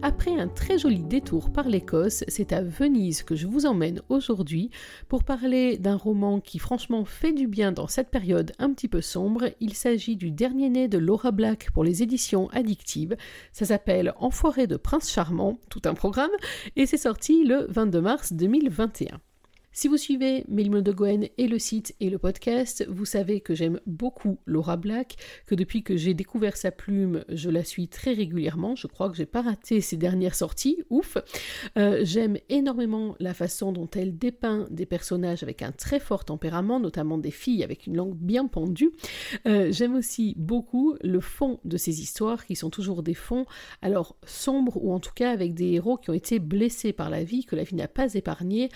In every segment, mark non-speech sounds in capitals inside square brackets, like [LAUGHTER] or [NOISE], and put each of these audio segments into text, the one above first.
Après un très joli détour par l'Écosse, c'est à Venise que je vous emmène aujourd'hui pour parler d'un roman qui franchement fait du bien dans cette période un petit peu sombre. Il s'agit du dernier né de Laura Black pour les éditions addictives. Ça s'appelle Enfoiré de Prince Charmant, tout un programme, et c'est sorti le 22 mars 2021. Si vous suivez Mélimo de Gwen et le site et le podcast, vous savez que j'aime beaucoup Laura Black, que depuis que j'ai découvert sa plume, je la suis très régulièrement. Je crois que j'ai pas raté ses dernières sorties, ouf. Euh, j'aime énormément la façon dont elle dépeint des personnages avec un très fort tempérament, notamment des filles avec une langue bien pendue. Euh, j'aime aussi beaucoup le fond de ces histoires qui sont toujours des fonds, alors sombres ou en tout cas avec des héros qui ont été blessés par la vie, que la vie n'a pas épargné.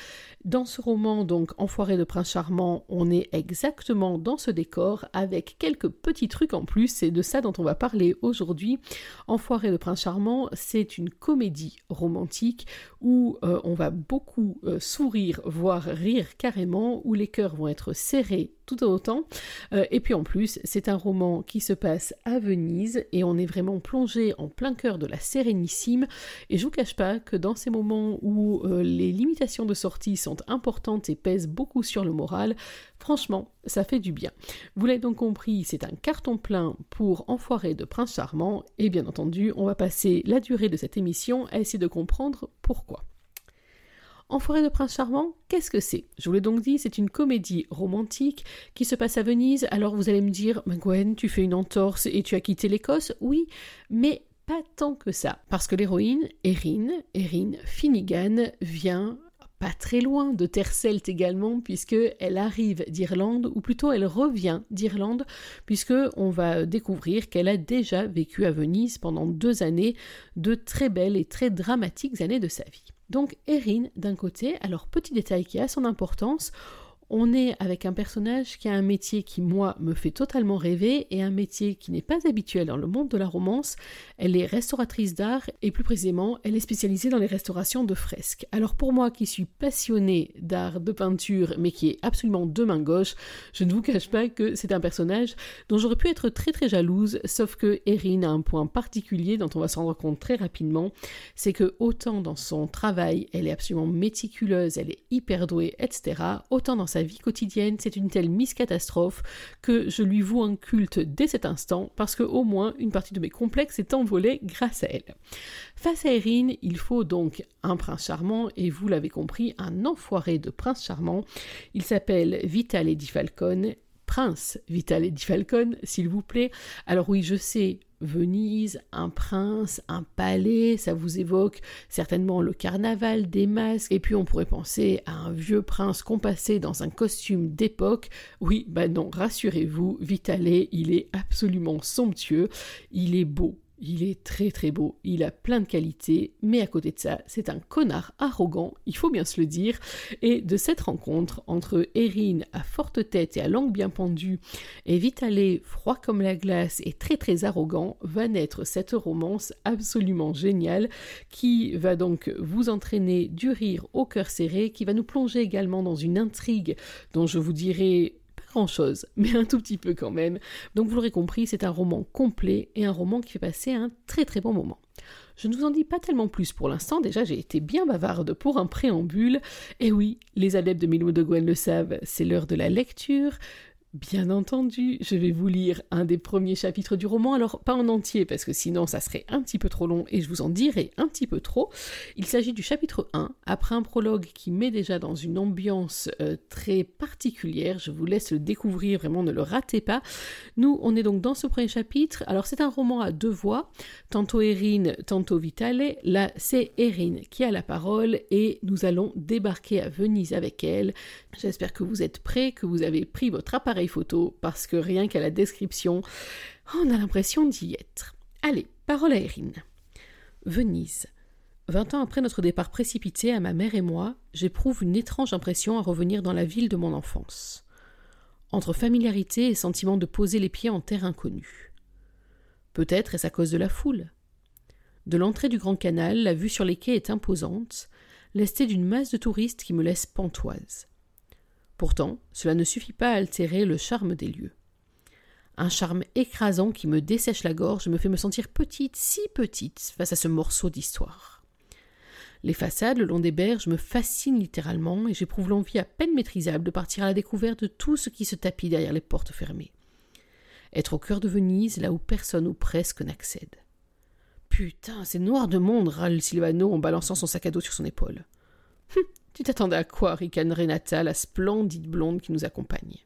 Dans ce roman, donc Enfoiré de Prince Charmant, on est exactement dans ce décor avec quelques petits trucs en plus. C'est de ça dont on va parler aujourd'hui. Enfoiré de Prince Charmant, c'est une comédie romantique où euh, on va beaucoup euh, sourire, voire rire carrément, où les cœurs vont être serrés autant. Euh, et puis en plus, c'est un roman qui se passe à Venise et on est vraiment plongé en plein cœur de la Sérénissime. Et je vous cache pas que dans ces moments où les limitations de sortie sont importantes et pèsent beaucoup sur le moral, franchement, ça fait du bien. Vous l'avez donc compris, c'est un carton plein pour Enfoiré de Prince Charmant. Et bien entendu, on va passer la durée de cette émission à essayer de comprendre pourquoi. En forêt de Prince Charmant, qu'est-ce que c'est? Je vous l'ai donc dit, c'est une comédie romantique qui se passe à Venise. Alors vous allez me dire, Gwen, tu fais une entorse et tu as quitté l'Écosse? Oui, mais pas tant que ça. Parce que l'héroïne, Erin, Erin Finnegan, vient pas très loin de terre celte également, puisque elle arrive d'Irlande, ou plutôt elle revient d'Irlande, puisque on va découvrir qu'elle a déjà vécu à Venise pendant deux années, de très belles et très dramatiques années de sa vie. Donc Erin d'un côté, alors petit détail qui a son importance, on est avec un personnage qui a un métier qui, moi, me fait totalement rêver et un métier qui n'est pas habituel dans le monde de la romance. Elle est restauratrice d'art et plus précisément, elle est spécialisée dans les restaurations de fresques. Alors pour moi qui suis passionnée d'art, de peinture, mais qui est absolument de main gauche, je ne vous cache pas que c'est un personnage dont j'aurais pu être très très jalouse, sauf que Erin a un point particulier dont on va se rendre compte très rapidement, c'est que autant dans son travail, elle est absolument méticuleuse, elle est hyper douée, etc., autant dans sa vie quotidienne, c'est une telle Miss Catastrophe que je lui voue un culte dès cet instant parce que au moins une partie de mes complexes est envolée grâce à elle. Face à Erin, il faut donc un prince charmant et vous l'avez compris, un enfoiré de prince charmant. Il s'appelle Vital Eddie Falcon prince Vital Eddie Falcon, s'il vous plaît. Alors oui, je sais, Venise, un prince, un palais, ça vous évoque certainement le carnaval, des masques, et puis on pourrait penser à un vieux prince compassé dans un costume d'époque. Oui, bah non, rassurez-vous, Vitalet, il est absolument somptueux, il est beau, il est très très beau, il a plein de qualités, mais à côté de ça, c'est un connard arrogant, il faut bien se le dire. Et de cette rencontre entre Erin à forte tête et à langue bien pendue et Vitalet froid comme la glace et très très arrogant va naître cette romance absolument géniale qui va donc vous entraîner du rire au cœur serré, qui va nous plonger également dans une intrigue dont je vous dirai grand-chose, [LAUGHS] mais un tout petit peu quand même. Donc vous l'aurez compris, c'est un roman complet et un roman qui fait passer un très très bon moment. Je ne vous en dis pas tellement plus pour l'instant, déjà j'ai été bien bavarde pour un préambule. Et oui, les adeptes de Milou de Gwen le savent, c'est l'heure de la lecture. Bien entendu, je vais vous lire un des premiers chapitres du roman, alors pas en entier parce que sinon ça serait un petit peu trop long et je vous en dirai un petit peu trop. Il s'agit du chapitre 1, après un prologue qui met déjà dans une ambiance euh, très particulière, je vous laisse le découvrir, vraiment ne le ratez pas. Nous, on est donc dans ce premier chapitre, alors c'est un roman à deux voix, tantôt Erin, tantôt Vitale, là c'est Erin qui a la parole et nous allons débarquer à Venise avec elle. J'espère que vous êtes prêts, que vous avez pris votre appareil parce que rien qu'à la description, on a l'impression d'y être. Allez, parole à Erin. Venise. Vingt ans après notre départ précipité à ma mère et moi, j'éprouve une étrange impression à revenir dans la ville de mon enfance. Entre familiarité et sentiment de poser les pieds en terre inconnue. Peut-être est-ce à cause de la foule. De l'entrée du Grand Canal, la vue sur les quais est imposante, lestée d'une masse de touristes qui me laisse pantoise. Pourtant, cela ne suffit pas à altérer le charme des lieux. Un charme écrasant qui me dessèche la gorge me fait me sentir petite, si petite, face à ce morceau d'histoire. Les façades le long des berges me fascinent littéralement et j'éprouve l'envie à peine maîtrisable de partir à la découverte de tout ce qui se tapit derrière les portes fermées. Être au cœur de Venise, là où personne ou presque n'accède. Putain, c'est noir de monde, râle Silvano en balançant son sac à dos sur son épaule. Hum, tu t'attendais à quoi, ricane Renata, la splendide blonde qui nous accompagne?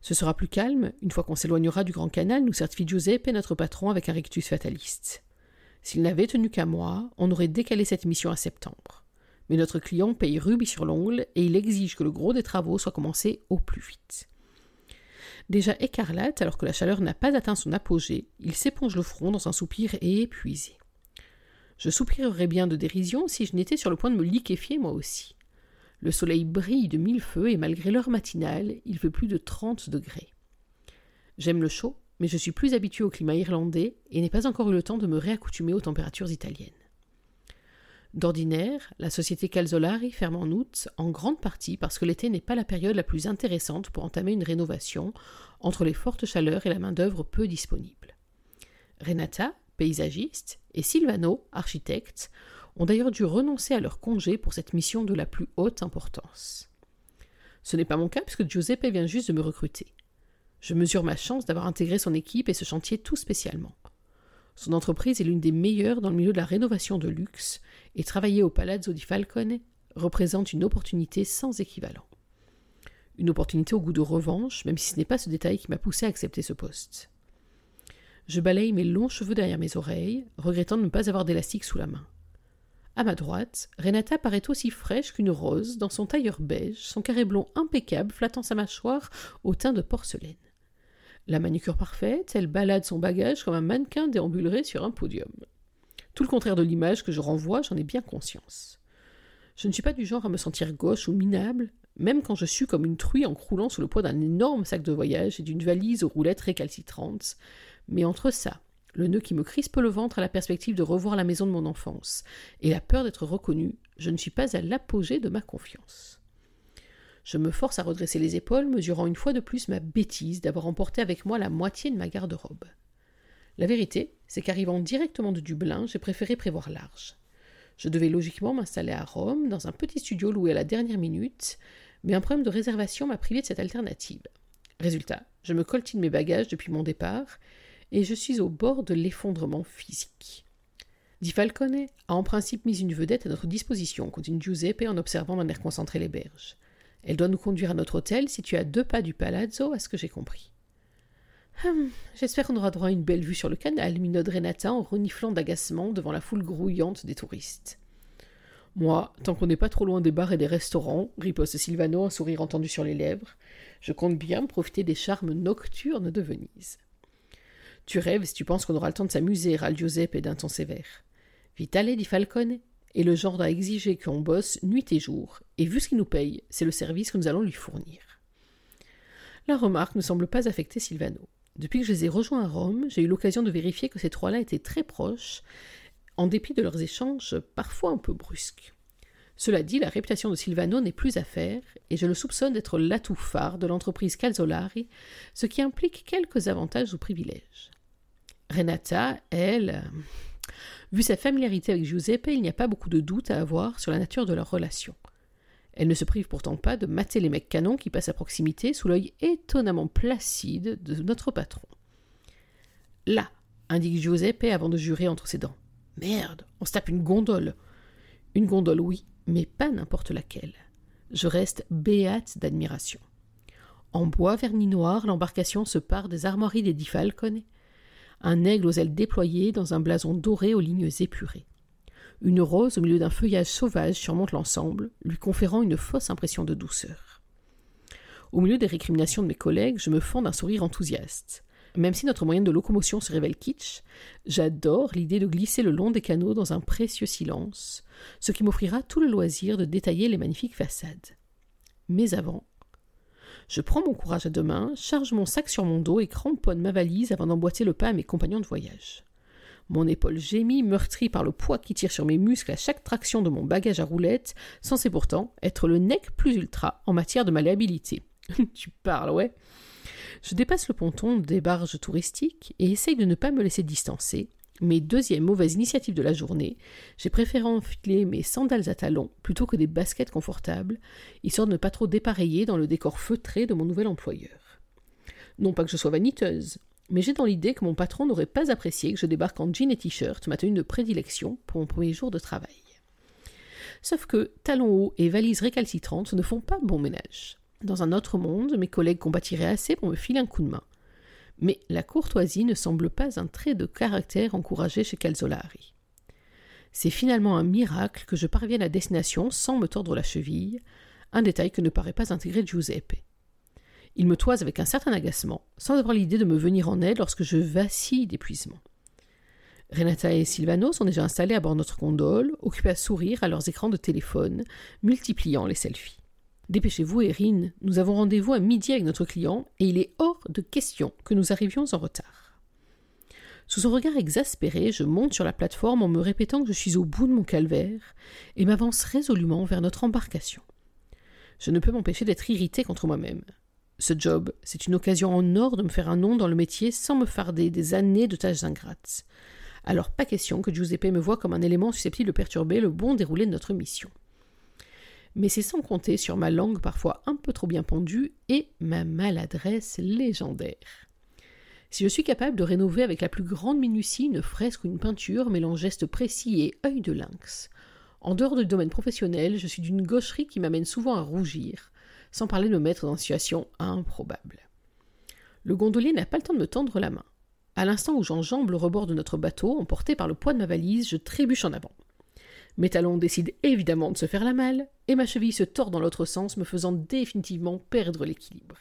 Ce sera plus calme, une fois qu'on s'éloignera du Grand Canal, nous certifie Giuseppe, notre patron, avec un rictus fataliste. S'il n'avait tenu qu'à moi, on aurait décalé cette mission à septembre. Mais notre client paye rubis sur l'ongle et il exige que le gros des travaux soit commencé au plus vite. Déjà écarlate, alors que la chaleur n'a pas atteint son apogée, il s'éponge le front dans un soupir épuisé. Je soupirerais bien de dérision si je n'étais sur le point de me liquéfier moi aussi. Le soleil brille de mille feux et malgré l'heure matinale, il fait plus de trente degrés. J'aime le chaud, mais je suis plus habitué au climat irlandais et n'ai pas encore eu le temps de me réaccoutumer aux températures italiennes. D'ordinaire, la société Calzolari ferme en août, en grande partie parce que l'été n'est pas la période la plus intéressante pour entamer une rénovation, entre les fortes chaleurs et la main-d'œuvre peu disponible. Renata, paysagiste, et Silvano, architecte, ont d'ailleurs dû renoncer à leur congé pour cette mission de la plus haute importance. Ce n'est pas mon cas puisque Giuseppe vient juste de me recruter. Je mesure ma chance d'avoir intégré son équipe et ce chantier tout spécialement. Son entreprise est l'une des meilleures dans le milieu de la rénovation de luxe et travailler au Palazzo di Falcone représente une opportunité sans équivalent. Une opportunité au goût de revanche, même si ce n'est pas ce détail qui m'a poussé à accepter ce poste. Je balaye mes longs cheveux derrière mes oreilles, regrettant de ne pas avoir d'élastique sous la main. À ma droite, Renata paraît aussi fraîche qu'une rose dans son tailleur beige, son carré blond impeccable flattant sa mâchoire au teint de porcelaine. La manucure parfaite, elle balade son bagage comme un mannequin déambulerait sur un podium. Tout le contraire de l'image que je renvoie, j'en ai bien conscience. Je ne suis pas du genre à me sentir gauche ou minable, même quand je suis comme une truie en croulant sous le poids d'un énorme sac de voyage et d'une valise aux roulettes récalcitrantes, mais entre ça le nœud qui me crispe le ventre à la perspective de revoir la maison de mon enfance, et la peur d'être reconnu, je ne suis pas à l'apogée de ma confiance. Je me force à redresser les épaules, mesurant une fois de plus ma bêtise d'avoir emporté avec moi la moitié de ma garde-robe. La vérité, c'est qu'arrivant directement de Dublin, j'ai préféré prévoir large. Je devais logiquement m'installer à Rome, dans un petit studio loué à la dernière minute, mais un problème de réservation m'a privé de cette alternative. Résultat, je me coltine mes bagages depuis mon départ, et je suis au bord de l'effondrement physique. Di Falcone a en principe mis une vedette à notre disposition, continue Giuseppe en observant d'un air concentré les berges. Elle doit nous conduire à notre hôtel situé à deux pas du palazzo, à ce que j'ai compris. Hum, j'espère qu'on aura droit à une belle vue sur le canal, minode Renata en reniflant d'agacement devant la foule grouillante des touristes. Moi, tant qu'on n'est pas trop loin des bars et des restaurants, riposte Silvano, un sourire entendu sur les lèvres, je compte bien profiter des charmes nocturnes de Venise. Tu rêves si tu penses qu'on aura le temps de s'amuser, râle Giuseppe d'un ton sévère. Vitale dit Falcone, et le genre à exiger qu'on bosse nuit et jour, et vu ce qu'il nous paye, c'est le service que nous allons lui fournir. La remarque ne semble pas affecter Silvano. Depuis que je les ai rejoints à Rome, j'ai eu l'occasion de vérifier que ces trois-là étaient très proches, en dépit de leurs échanges parfois un peu brusques. Cela dit, la réputation de Silvano n'est plus à faire, et je le soupçonne d'être l'atout phare de l'entreprise Calzolari, ce qui implique quelques avantages ou privilèges. Renata, elle, vu sa familiarité avec Giuseppe, il n'y a pas beaucoup de doute à avoir sur la nature de leur relation. Elle ne se prive pourtant pas de mater les mecs canons qui passent à proximité sous l'œil étonnamment placide de notre patron. Là, indique Giuseppe avant de jurer entre ses dents. Merde, on se tape une gondole. Une gondole, oui, mais pas n'importe laquelle. Je reste béate d'admiration. En bois vernis noir, l'embarcation se part des armoiries des dix un aigle aux ailes déployées dans un blason doré aux lignes épurées. Une rose au milieu d'un feuillage sauvage surmonte l'ensemble, lui conférant une fausse impression de douceur. Au milieu des récriminations de mes collègues, je me fends d'un sourire enthousiaste. Même si notre moyen de locomotion se révèle kitsch, j'adore l'idée de glisser le long des canaux dans un précieux silence, ce qui m'offrira tout le loisir de détailler les magnifiques façades. Mais avant, je prends mon courage à deux mains, charge mon sac sur mon dos et cramponne ma valise avant d'emboîter le pas à mes compagnons de voyage. Mon épaule gémit, meurtrie par le poids qui tire sur mes muscles à chaque traction de mon bagage à roulettes, censé pourtant être le nec plus ultra en matière de malléabilité. [LAUGHS] tu parles, ouais. Je dépasse le ponton des barges touristiques et essaye de ne pas me laisser distancer. Mais deuxième mauvaise initiative de la journée, j'ai préféré enfiler mes sandales à talons plutôt que des baskets confortables, histoire de ne pas trop dépareiller dans le décor feutré de mon nouvel employeur. Non pas que je sois vaniteuse, mais j'ai dans l'idée que mon patron n'aurait pas apprécié que je débarque en jean et t-shirt, ma tenue de prédilection pour mon premier jour de travail. Sauf que talons hauts et valises récalcitrantes ne font pas bon ménage. Dans un autre monde, mes collègues combattiraient assez pour me filer un coup de main. Mais la courtoisie ne semble pas un trait de caractère encouragé chez Calzolari. C'est finalement un miracle que je parvienne à destination sans me tordre la cheville, un détail que ne paraît pas intégrer Giuseppe. Il me toise avec un certain agacement, sans avoir l'idée de me venir en aide lorsque je vacille d'épuisement. Renata et Silvano sont déjà installés à bord de notre gondole, occupés à sourire à leurs écrans de téléphone, multipliant les selfies. Dépêchez-vous, Erin, nous avons rendez-vous à midi avec notre client et il est hors de question que nous arrivions en retard. Sous son regard exaspéré, je monte sur la plateforme en me répétant que je suis au bout de mon calvaire et m'avance résolument vers notre embarcation. Je ne peux m'empêcher d'être irrité contre moi-même. Ce job, c'est une occasion en or de me faire un nom dans le métier sans me farder des années de tâches ingrates. Alors pas question que Giuseppe me voie comme un élément susceptible de perturber le bon déroulé de notre mission mais c'est sans compter sur ma langue parfois un peu trop bien pendue et ma maladresse légendaire. Si je suis capable de rénover avec la plus grande minutie une fresque ou une peinture mêlant gestes précis et œil de lynx, en dehors du domaine professionnel, je suis d'une gaucherie qui m'amène souvent à rougir, sans parler de me mettre dans une situation improbable. Le gondolier n'a pas le temps de me tendre la main. À l'instant où j'enjambe le rebord de notre bateau, emporté par le poids de ma valise, je trébuche en avant. Mes talons décident évidemment de se faire la malle, et ma cheville se tord dans l'autre sens, me faisant définitivement perdre l'équilibre.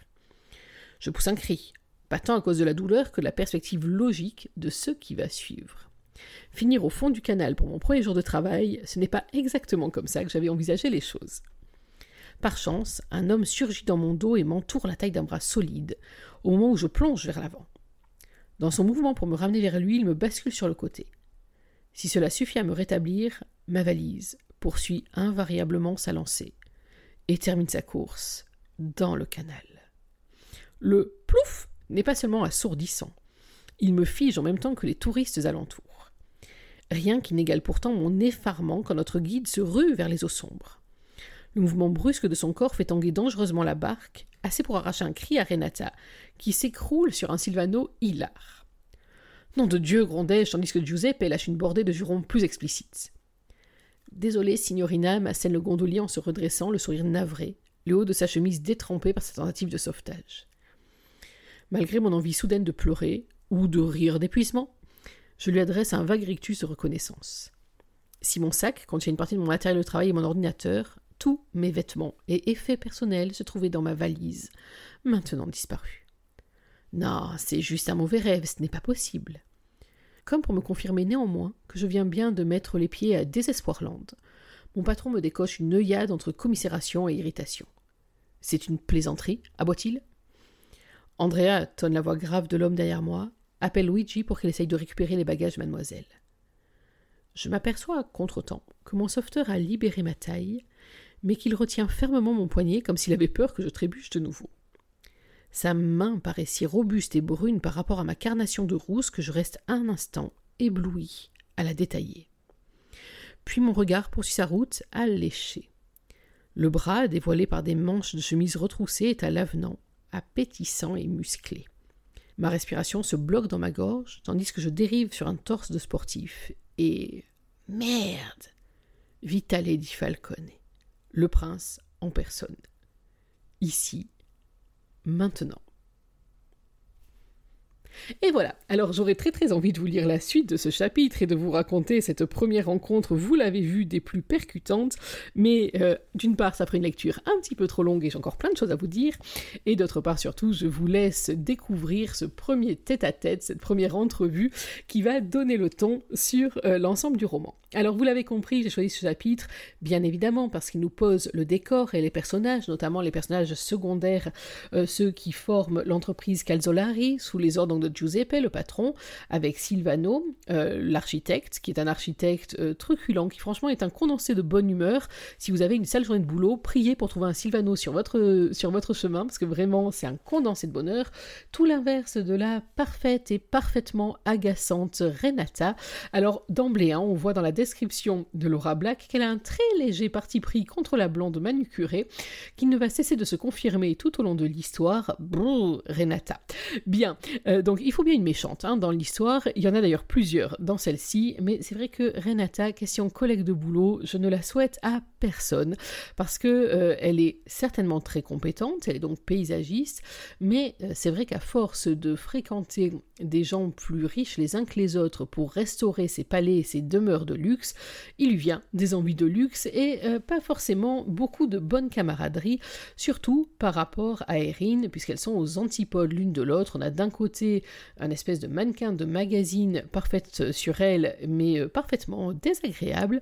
Je pousse un cri, pas tant à cause de la douleur que de la perspective logique de ce qui va suivre. Finir au fond du canal pour mon premier jour de travail, ce n'est pas exactement comme ça que j'avais envisagé les choses. Par chance, un homme surgit dans mon dos et m'entoure la taille d'un bras solide, au moment où je plonge vers l'avant. Dans son mouvement pour me ramener vers lui, il me bascule sur le côté. Si cela suffit à me rétablir, ma valise poursuit invariablement sa lancée et termine sa course dans le canal. Le plouf n'est pas seulement assourdissant, il me fige en même temps que les touristes alentours. Rien qui n'égale pourtant mon effarement quand notre guide se rue vers les eaux sombres. Le mouvement brusque de son corps fait tanguer dangereusement la barque, assez pour arracher un cri à Renata, qui s'écroule sur un Silvano hilar. Nom de Dieu, grondai-je, tandis que Giuseppe lâche une bordée de jurons plus explicites. Désolé, signorina, m'assène le gondolier en se redressant, le sourire navré, le haut de sa chemise détrempé par sa tentative de sauvetage. Malgré mon envie soudaine de pleurer, ou de rire d'épuisement, je lui adresse un vague rictus de reconnaissance. Si mon sac contient une partie de mon matériel de travail et mon ordinateur, tous mes vêtements et effets personnels se trouvaient dans ma valise, maintenant disparus. Non, c'est juste un mauvais rêve, ce n'est pas possible comme pour me confirmer néanmoins que je viens bien de mettre les pieds à Désespoirland. Mon patron me décoche une œillade entre commisération et irritation. C'est une plaisanterie, aboie-t-il? Andrea, tonne la voix grave de l'homme derrière moi, appelle Luigi pour qu'il essaye de récupérer les bagages de mademoiselle. Je m'aperçois contre-temps que mon sauveteur a libéré ma taille, mais qu'il retient fermement mon poignet comme s'il avait peur que je trébuche de nouveau. Sa main paraît si robuste et brune par rapport à ma carnation de rousse que je reste un instant ébloui à la détailler. Puis mon regard poursuit sa route alléché. Le bras, dévoilé par des manches de chemise retroussées, est à l'avenant, appétissant et musclé. Ma respiration se bloque dans ma gorge, tandis que je dérive sur un torse de sportif. Et. Merde Vitale Falcone, le prince en personne. Ici, maintenant. Et voilà, alors j'aurais très très envie de vous lire la suite de ce chapitre et de vous raconter cette première rencontre, vous l'avez vu, des plus percutantes, mais euh, d'une part ça ferait une lecture un petit peu trop longue et j'ai encore plein de choses à vous dire, et d'autre part surtout je vous laisse découvrir ce premier tête-à-tête, cette première entrevue qui va donner le ton sur euh, l'ensemble du roman. Alors vous l'avez compris, j'ai choisi ce chapitre, bien évidemment, parce qu'il nous pose le décor et les personnages, notamment les personnages secondaires, euh, ceux qui forment l'entreprise Calzolari, sous les ordres de Giuseppe, le patron, avec Silvano, euh, l'architecte, qui est un architecte euh, truculent, qui franchement est un condensé de bonne humeur. Si vous avez une sale journée de boulot, priez pour trouver un Silvano sur votre, sur votre chemin, parce que vraiment c'est un condensé de bonheur. Tout l'inverse de la parfaite et parfaitement agaçante Renata. Alors d'emblée, hein, on voit dans la description de Laura Black qu'elle a un très léger parti pris contre la blonde manucurée, qui ne va cesser de se confirmer tout au long de l'histoire. Brrr, Renata. Bien, euh, donc il faut bien une méchante hein, dans l'histoire. Il y en a d'ailleurs plusieurs dans celle-ci, mais c'est vrai que Renata, question collègue de boulot, je ne la souhaite à personne parce que euh, elle est certainement très compétente, elle est donc paysagiste, mais euh, c'est vrai qu'à force de fréquenter des gens plus riches les uns que les autres pour restaurer ses palais et ses demeures de luxe, il lui vient des envies de luxe et euh, pas forcément beaucoup de bonne camaraderie, surtout par rapport à Erin, puisqu'elles sont aux antipodes l'une de l'autre. On a d'un côté un espèce de mannequin de magazine parfaite sur elle, mais euh, parfaitement désagréable,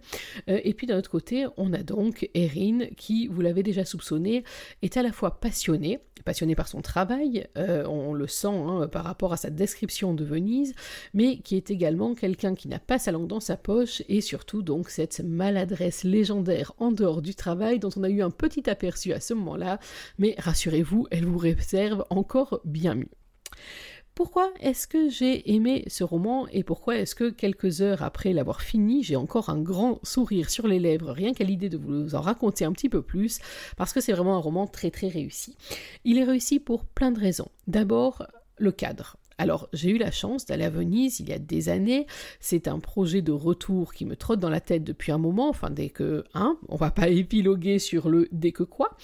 euh, et puis d'un autre côté, on a donc Erin qui, vous l'avez déjà soupçonné, est à la fois passionnée, passionnée par son travail, on le sent hein, par rapport à sa description de Venise, mais qui est également quelqu'un qui n'a pas sa langue dans sa poche et surtout donc cette maladresse légendaire en dehors du travail dont on a eu un petit aperçu à ce moment-là, mais rassurez-vous, elle vous réserve encore bien mieux. Pourquoi est-ce que j'ai aimé ce roman et pourquoi est-ce que quelques heures après l'avoir fini, j'ai encore un grand sourire sur les lèvres rien qu'à l'idée de vous en raconter un petit peu plus Parce que c'est vraiment un roman très très réussi. Il est réussi pour plein de raisons. D'abord, le cadre. Alors, j'ai eu la chance d'aller à Venise il y a des années. C'est un projet de retour qui me trotte dans la tête depuis un moment. Enfin, dès que, hein, on va pas [LAUGHS] épiloguer sur le dès que quoi.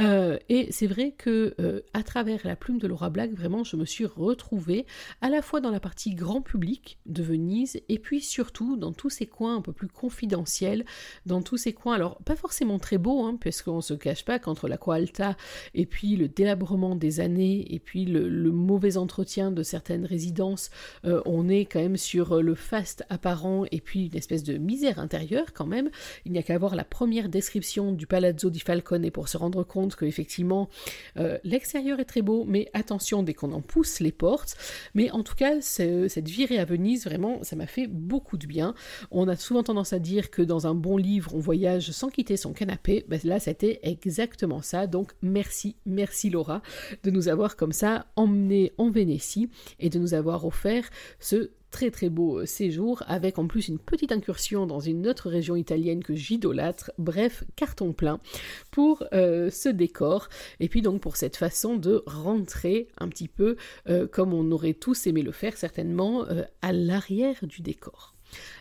Euh, et c'est vrai que euh, à travers la plume de Laura Black, vraiment, je me suis retrouvée à la fois dans la partie grand public de Venise et puis surtout dans tous ces coins un peu plus confidentiels, dans tous ces coins, alors pas forcément très beaux, hein, puisqu'on se cache pas qu'entre la Alta et puis le délabrement des années et puis le mauvais entretien de certains certaines résidences, euh, on est quand même sur euh, le faste apparent et puis une espèce de misère intérieure quand même. Il n'y a qu'à voir la première description du Palazzo di Falcone pour se rendre compte que effectivement euh, l'extérieur est très beau, mais attention dès qu'on en pousse les portes. Mais en tout cas, cette virée à Venise, vraiment, ça m'a fait beaucoup de bien. On a souvent tendance à dire que dans un bon livre, on voyage sans quitter son canapé. Ben là, c'était exactement ça. Donc merci, merci Laura de nous avoir comme ça emmenés en Vénétie et de nous avoir offert ce très très beau euh, séjour avec en plus une petite incursion dans une autre région italienne que j'idolâtre. Bref, carton plein pour euh, ce décor et puis donc pour cette façon de rentrer un petit peu euh, comme on aurait tous aimé le faire certainement à l'arrière du décor.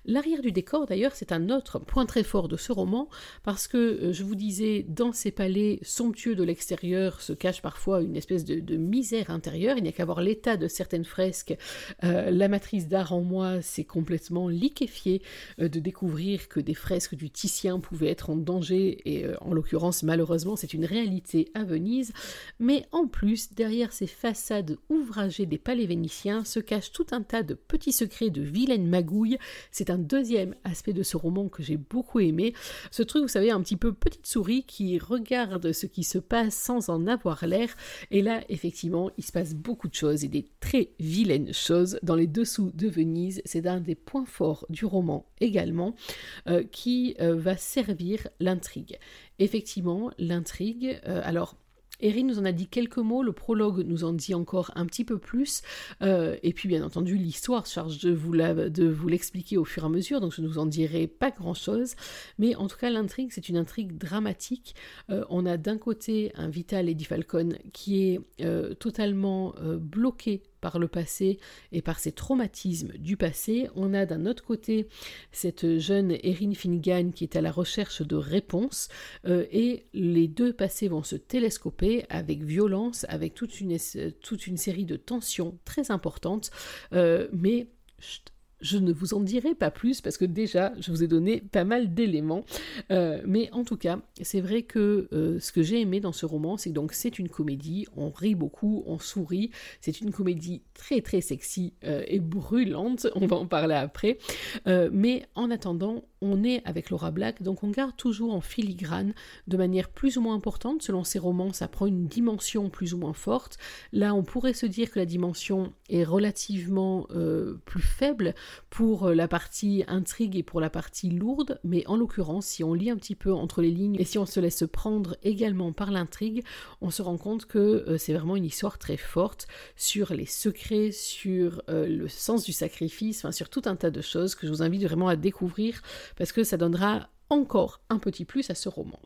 L'arrière du décor, d'ailleurs, c'est un autre point très fort de ce roman, parce que, euh, je vous disais, dans ces palais somptueux de l'extérieur se cache parfois une espèce de, misère intérieure. Il n'y a qu'à voir l'état de certaines fresques. Euh, la matrice d'art en moi s'est complètement liquéfiée euh, de découvrir que des fresques du Titien pouvaient être en danger, et en l'occurrence, malheureusement, c'est une réalité à Venise. Mais en plus, derrière ces façades ouvragées des palais vénitiens se cache tout un tas de petits secrets de vilaines magouilles. C'est un deuxième aspect de ce roman que j'ai beaucoup aimé. Ce truc, vous savez, un petit peu petite souris qui regarde ce qui se passe sans en avoir l'air. Et là, effectivement, il se passe beaucoup de choses et des très vilaines choses dans les dessous de Venise. C'est un des points forts du roman également euh, qui euh, va servir l'intrigue. Effectivement, l'intrigue, euh, alors Erin nous en a dit quelques mots, le prologue nous en dit encore un petit peu plus, euh, et puis bien entendu l'histoire charge de vous, de vous l'expliquer au fur et à mesure, donc je ne vous en dirai pas grand-chose, mais en tout cas l'intrigue c'est une intrigue dramatique. Euh, on a d'un côté un Vital Eddie Falcon qui est euh, totalement bloqué par le passé et par ses traumatismes du passé. On a d'un autre côté cette jeune Erin Finnegan qui est à la recherche de réponses euh, et les deux passés vont se télescoper avec violence, avec toute une, série de tensions très importantes, euh, mais je ne vous en dirai pas plus parce que déjà je vous ai donné pas mal d'éléments. Euh, mais en tout cas, c'est vrai que euh, ce que j'ai aimé dans ce roman, c'est donc c'est une comédie, on rit beaucoup, on sourit, c'est une comédie très très sexy euh, et brûlante, on va en parler après. mais en attendant, on est avec Laura Black, donc on garde toujours en filigrane de manière plus ou moins importante. Selon ses romans, ça prend une dimension plus ou moins forte. Là, on pourrait se dire que la dimension est relativement euh, plus faible pour euh, la partie intrigue et pour la partie lourde, mais en l'occurrence, si on lit un petit peu entre les lignes et si on se laisse prendre également par l'intrigue, on se rend compte que euh, c'est vraiment une histoire très forte sur les secrets, sur le sens du sacrifice, enfin sur tout un tas de choses que je vous invite vraiment à découvrir parce que ça donnera encore un petit plus à ce roman.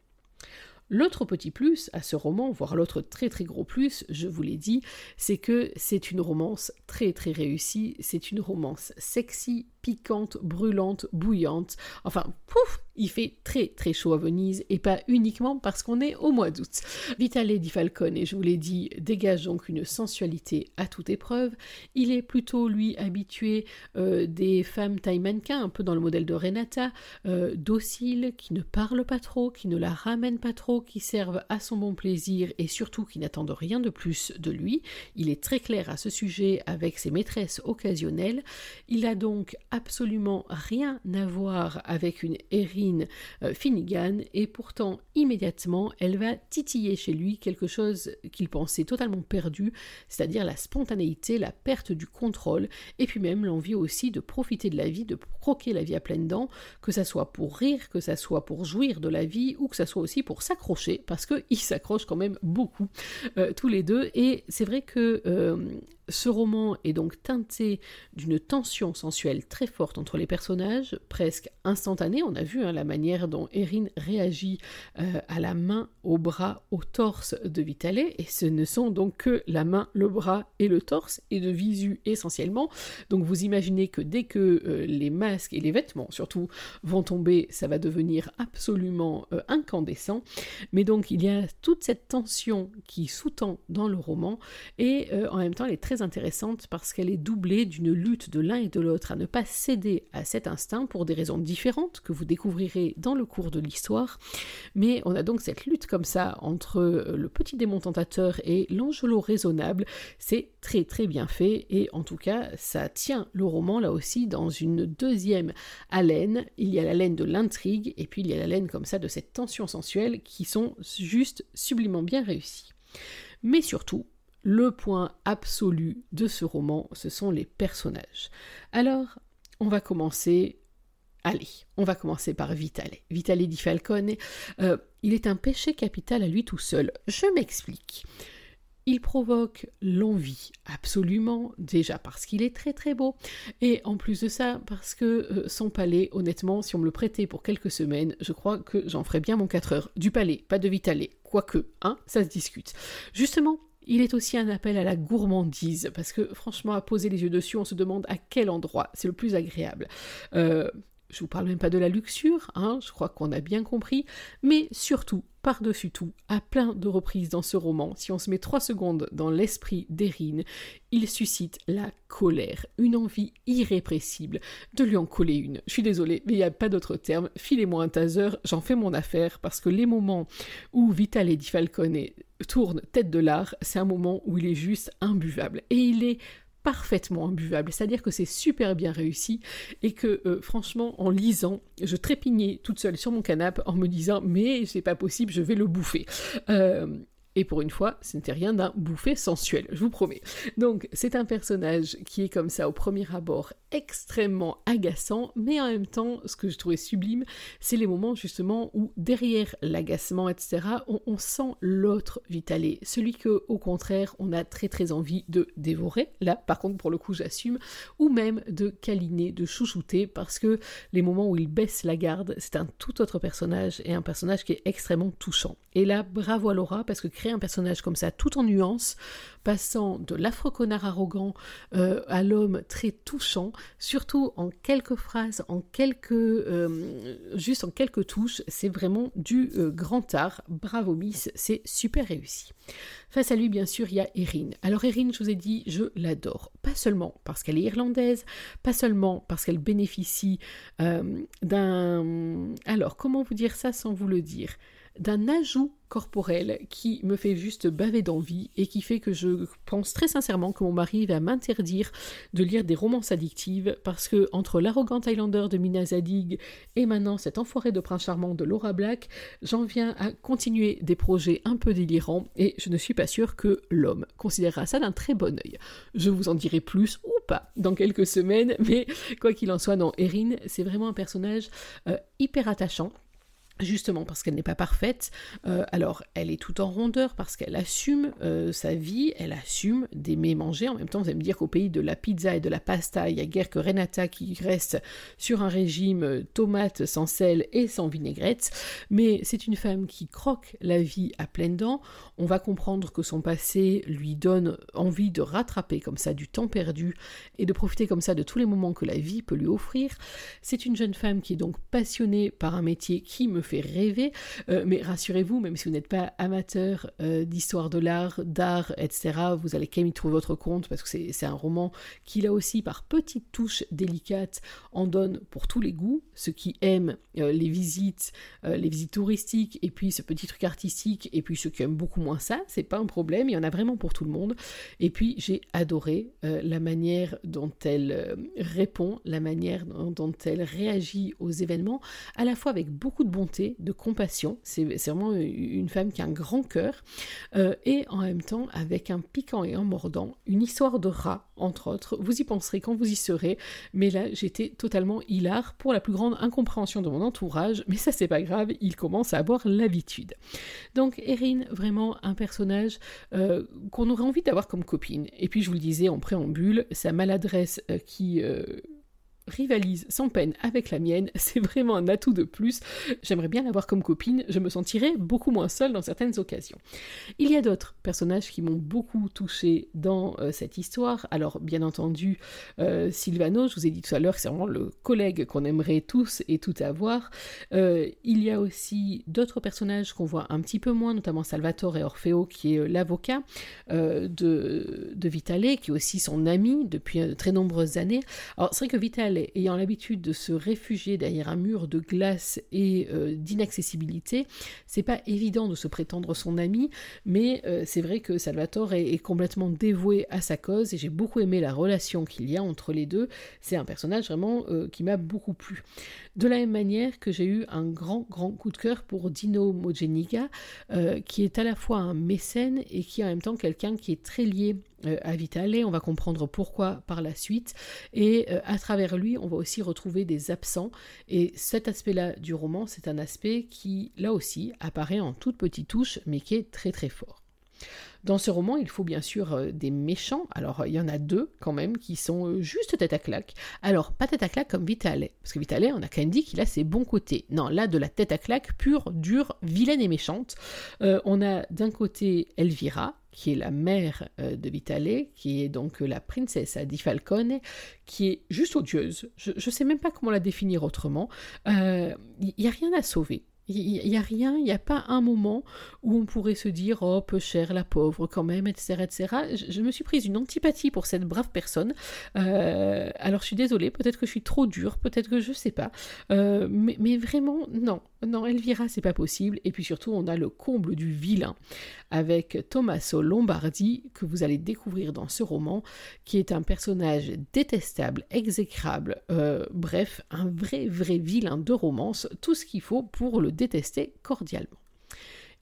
L'autre petit plus à ce roman, voire l'autre très très gros plus, je vous l'ai dit, c'est que c'est une romance très très réussie, c'est une romance sexy, piquante, brûlante, bouillante. Enfin, pouf, il fait très très chaud à Venise et pas uniquement parce qu'on est au mois d'août. Vitale Di Falcone, je vous l'ai dit, dégage donc une sensualité à toute épreuve. Il est plutôt lui habitué euh, des femmes taille mannequin, un peu dans le modèle de Renata, euh, dociles, qui ne parlent pas trop, qui ne la ramènent pas trop, qui servent à son bon plaisir et surtout qui n'attendent rien de plus de lui. Il est très clair à ce sujet avec ses maîtresses occasionnelles. Il a donc absolument rien à voir avec une Erin euh, Finnegan et pourtant immédiatement elle va titiller chez lui quelque chose qu'il pensait totalement perdu, c'est-à-dire la spontanéité, la perte du contrôle et puis même l'envie aussi de profiter de la vie, de croquer la vie à pleines dents, que ça soit pour rire, que ça soit pour jouir de la vie ou que ça soit aussi pour s'accrocher parce qu'ils [LAUGHS] s'accrochent quand même beaucoup euh, tous les deux et c'est vrai que euh, ce roman est donc teinté d'une tension sensuelle très forte entre les personnages, presque instantanée. On a vu hein, la manière dont Erin réagit euh, à la main, au bras, au torse de Vitale, et ce ne sont donc que la main, le bras et le torse, et de visu essentiellement. Donc vous imaginez que dès que euh, les masques et les vêtements surtout vont tomber, ça va devenir absolument euh, incandescent. Mais donc il y a toute cette tension qui sous-tend dans le roman, et en même temps elle très intéressante parce qu'elle est doublée d'une lutte de l'un et de l'autre à ne pas céder à cet instinct pour des raisons différentes que vous découvrirez dans le cours de l'histoire. Mais on a donc cette lutte comme ça entre euh, le petit démon tentateur et l'angelot raisonnable. C'est très très bien fait et en tout cas ça tient le roman là aussi dans une deuxième haleine. Il y a l'haleine de l'intrigue et puis il y a l'haleine comme ça de cette tension sensuelle qui sont juste sublimement bien réussies. Mais surtout, le point absolu de ce roman, ce sont les personnages. Alors, on va commencer. Allez, on va commencer par Vitale. Vitale di Falcone, euh, il est un péché capital à lui tout seul. Je m'explique. Il provoque l'envie, absolument, déjà parce qu'il est très très beau, et en plus de ça, parce que euh, son palais, honnêtement, si on me le prêtait pour quelques semaines, je crois que j'en ferais bien mon 4 heures. Du palais, pas de Vitale, quoique, hein, ça se discute. Justement, il est aussi un appel à la gourmandise, parce que franchement, à poser les yeux dessus, on se demande à quel endroit c'est le plus agréable. Euh, je vous parle même pas de la luxure, hein, je crois qu'on a bien compris, mais surtout, par-dessus tout, à plein de reprises dans ce roman, si on se met trois secondes dans l'esprit d'Erin, il suscite la colère, une envie irrépressible de lui en coller une. Je suis désolée, mais il n'y a pas d'autre terme. Filez-moi un taser, j'en fais mon affaire, parce que les moments où Vitale Di Falcone tourne tête de l'art, c'est un moment où il est juste imbuvable. Et il est parfaitement imbuvable, c'est-à-dire que c'est super bien réussi et que euh, franchement en lisant, je trépignais toute seule sur mon canapé en me disant mais c'est pas possible, je vais le bouffer. Euh, et pour une fois, ce n'était rien d'un bouffé sensuel, je vous promets. Donc, c'est un personnage qui est comme ça au premier abord extrêmement agaçant, mais en même temps, ce que je trouvais sublime, c'est les moments justement où derrière l'agacement, etc., on, sent l'autre Vitalé, celui que, au contraire, on a très très envie de dévorer. Là, par contre, pour le coup, j'assume, ou même de câliner, de chouchouter, parce que les moments où il baisse la garde, c'est un tout autre personnage et un personnage qui est extrêmement touchant. Et là, bravo à Laura, parce que un personnage comme ça, tout en nuances, passant de l'afro-connard arrogant euh, à l'homme très touchant, surtout en quelques phrases, en quelques, euh, juste en quelques touches, c'est vraiment du euh, grand art. Bravo Miss, c'est super réussi. Face à lui, bien sûr, il y a Erin. Alors Erin, je vous ai dit, je l'adore. Pas seulement parce qu'elle est irlandaise, pas seulement parce qu'elle bénéficie d'un... Alors, comment vous dire ça sans vous le dire? D'un ajout corporel qui me fait juste baver d'envie et qui fait que je pense très sincèrement que mon mari va m'interdire de lire des romances addictives parce que entre l'arrogant Highlander de Mina Zadig et maintenant cet enfoiré de prince charmant de Laura Black, j'en viens à continuer des projets un peu délirants et je ne suis pas sûre que l'homme considérera ça d'un très bon œil. Je vous en dirai plus ou pas dans quelques semaines, mais quoi qu'il en soit, non, Erin, c'est vraiment un personnage euh, hyper attachant Justement parce qu'elle n'est pas parfaite, euh, alors elle est tout en rondeur parce qu'elle assume euh, sa vie, elle assume d'aimer manger. En même temps, vous allez me dire qu'au pays de la pizza et de la pasta, il y a guère que Renata qui reste sur un régime euh, tomate sans sel et sans vinaigrette. Mais c'est une femme qui croque la vie à pleines dents. On va comprendre que son passé lui donne envie de rattraper comme ça du temps perdu et de profiter comme ça de tous les moments que la vie peut lui offrir. C'est une jeune femme qui est donc passionnée par un métier qui me fait rêver. Euh, mais rassurez-vous, même si vous n'êtes pas amateur euh, d'histoire de l'art, d'art, etc., vous allez quand même y trouver votre compte parce que c'est un roman qui, là aussi, par petites touches délicates, en donne pour tous les goûts. Ceux qui aiment euh, les visites, les visites touristiques, et puis ce petit truc artistique, et puis ceux qui aiment beaucoup moins ça, c'est pas un problème, il y en a vraiment pour tout le monde. Et puis j'ai adoré la manière dont elle répond, la manière dont elle réagit aux événements, à la fois avec beaucoup de bonté de compassion. C'est vraiment une femme qui a un grand cœur. Euh, et en même temps, avec un piquant et un mordant, une histoire de rat, entre autres. Vous y penserez quand vous y serez. Mais là, j'étais totalement hilar pour la plus grande incompréhension de mon entourage. Mais ça, c'est pas grave, il commence à avoir l'habitude. Donc, Erin, vraiment un personnage euh, qu'on aurait envie d'avoir comme copine. Et puis, je vous le disais en préambule, sa maladresse euh, qui rivalise sans peine avec la mienne, [LAUGHS] c'est vraiment un atout de plus. J'aimerais bien l'avoir comme copine, je me sentirais beaucoup moins seule dans certaines occasions. Il y a d'autres personnages qui m'ont beaucoup touché dans euh, cette histoire. Alors, bien entendu, euh, Silvano, je vous ai dit tout à l'heure, c'est vraiment le collègue qu'on aimerait tous et tout avoir. Euh, il y a aussi d'autres personnages qu'on voit un petit peu moins, notamment Salvatore et Orfeo, qui est l'avocat de, de Vitale, qui est aussi son ami depuis de très nombreuses années. Alors, c'est vrai que Vitale ayant l'habitude de se réfugier derrière un mur de glace et euh, d'inaccessibilité, c'est pas évident de se prétendre son ami, mais euh, c'est vrai que Salvatore est, complètement dévoué à sa cause et j'ai beaucoup aimé la relation qu'il y a entre les deux. C'est un personnage vraiment euh, qui m'a beaucoup plu. De la même manière que j'ai eu un grand, grand coup de cœur pour Dino Mojeniga, qui est à la fois un mécène et qui est en même temps quelqu'un qui est très lié à Vitale. On va comprendre pourquoi par la suite. Et euh, à travers lui, on va aussi retrouver des absents. Et cet aspect-là du roman, c'est un aspect qui, là aussi, apparaît en toute petite touche, mais qui est très très fort. Dans ce roman, il faut bien sûr euh, des méchants. Alors, il y en a deux quand même qui sont juste tête à claque. Alors, pas tête à claque comme Vitale, parce que Vitale, on a quand même dit qu'il a ses bons côtés. Non, là, de la tête à claque pure, dure, vilaine et méchante. on a d'un côté Elvira, qui est la mère euh, de Vitale, qui est donc la princesse di Falcone, qui est juste odieuse. Je ne sais même pas comment la définir autrement. Il euh, n'y a rien à sauver. Il n'y a rien, il n'y a pas un moment où on pourrait se dire oh peu cher la pauvre quand même, etc. etc. Je, me suis prise une antipathie pour cette brave personne. Euh, alors je suis désolée, peut-être que je suis trop dure, peut-être que je ne sais pas. mais, mais, vraiment, non, non, Elvira, c'est pas possible. Et puis surtout, on a le comble du vilain avec Tommaso Lombardi que vous allez découvrir dans ce roman, qui est un personnage détestable, exécrable, euh, bref, un vrai, vrai vilain de romance, tout ce qu'il faut pour le détester cordialement.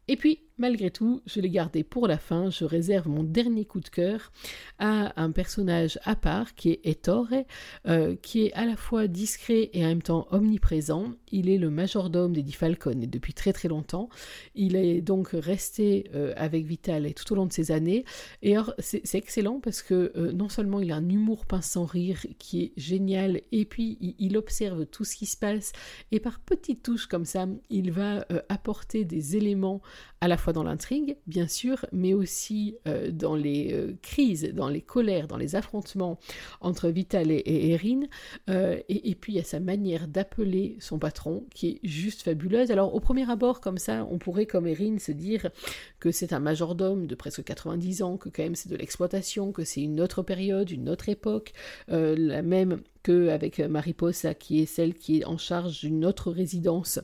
Et puis, Malgré tout, je l'ai gardé pour la fin. Je réserve mon dernier coup de cœur à un personnage à part qui est Ettore, euh, qui est à la fois discret et en même temps omniprésent. Il est le majordome des Falcon et depuis très très longtemps. Il est donc resté euh, avec Vital tout au long de ces années. Et alors, c'est excellent parce que euh, non seulement il a un humour pince sans rire qui est génial, et puis il, observe tout ce qui se passe, et par petites touches comme ça, il va apporter des éléments à la fois dans l'intrigue, bien sûr, mais aussi euh, dans les euh, crises, dans les colères, dans les affrontements entre Vital et, Erin. Euh, et, puis il y a sa manière d'appeler son patron qui est juste fabuleuse. Alors au premier abord, comme ça, on pourrait, comme Erin, se dire que c'est un majordome de presque 90 ans, que quand même c'est de l'exploitation, que c'est une autre période, une autre époque, la même qu'avec Mariposa, qui est celle qui est en charge d'une autre résidence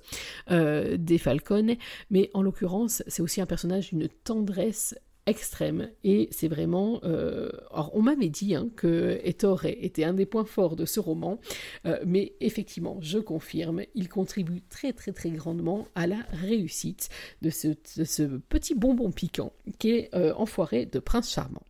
euh, des Falcons. Mais en l'occurrence, c'est aussi un personnage d'une tendresse extrême. Et c'est vraiment euh, alors on m'avait dit hein, que Ettore était un des points forts de ce roman. Euh, mais effectivement je confirme il contribue très très très grandement à la réussite de ce, petit bonbon piquant qui est Enfoiré de Prince Charmant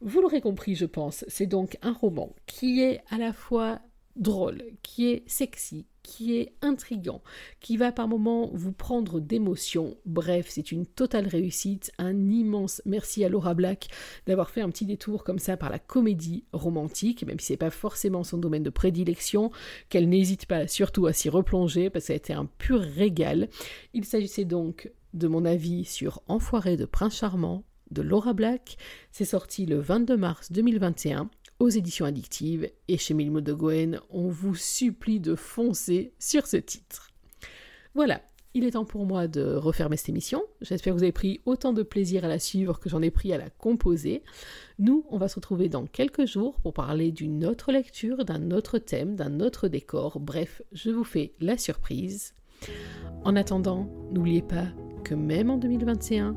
vous l'aurez compris, je pense, c'est donc un roman qui est à la fois drôle, qui est sexy, qui est intrigant, qui va par moments vous prendre d'émotion. Bref, c'est une totale réussite. Un immense merci à Laura Black d'avoir fait un petit détour comme ça par la comédie romantique, même si c'est pas forcément son domaine de prédilection, qu'elle n'hésite pas surtout à s'y replonger parce que ça a été un pur régal. Il s'agissait donc de mon avis sur Enfoiré de Prince Charmant de Laura Black. C'est sorti le 22 mars 2021 aux éditions addictives et chez Milmo de Goen, on vous supplie de foncer sur ce titre. Voilà, il est temps pour moi de refermer cette émission. J'espère que vous avez pris autant de plaisir à la suivre que j'en ai pris à la composer. Nous, on va se retrouver dans quelques jours pour parler d'une autre lecture, d'un autre thème, d'un autre décor. Bref, je vous fais la surprise. En attendant, n'oubliez pas que même en 2021,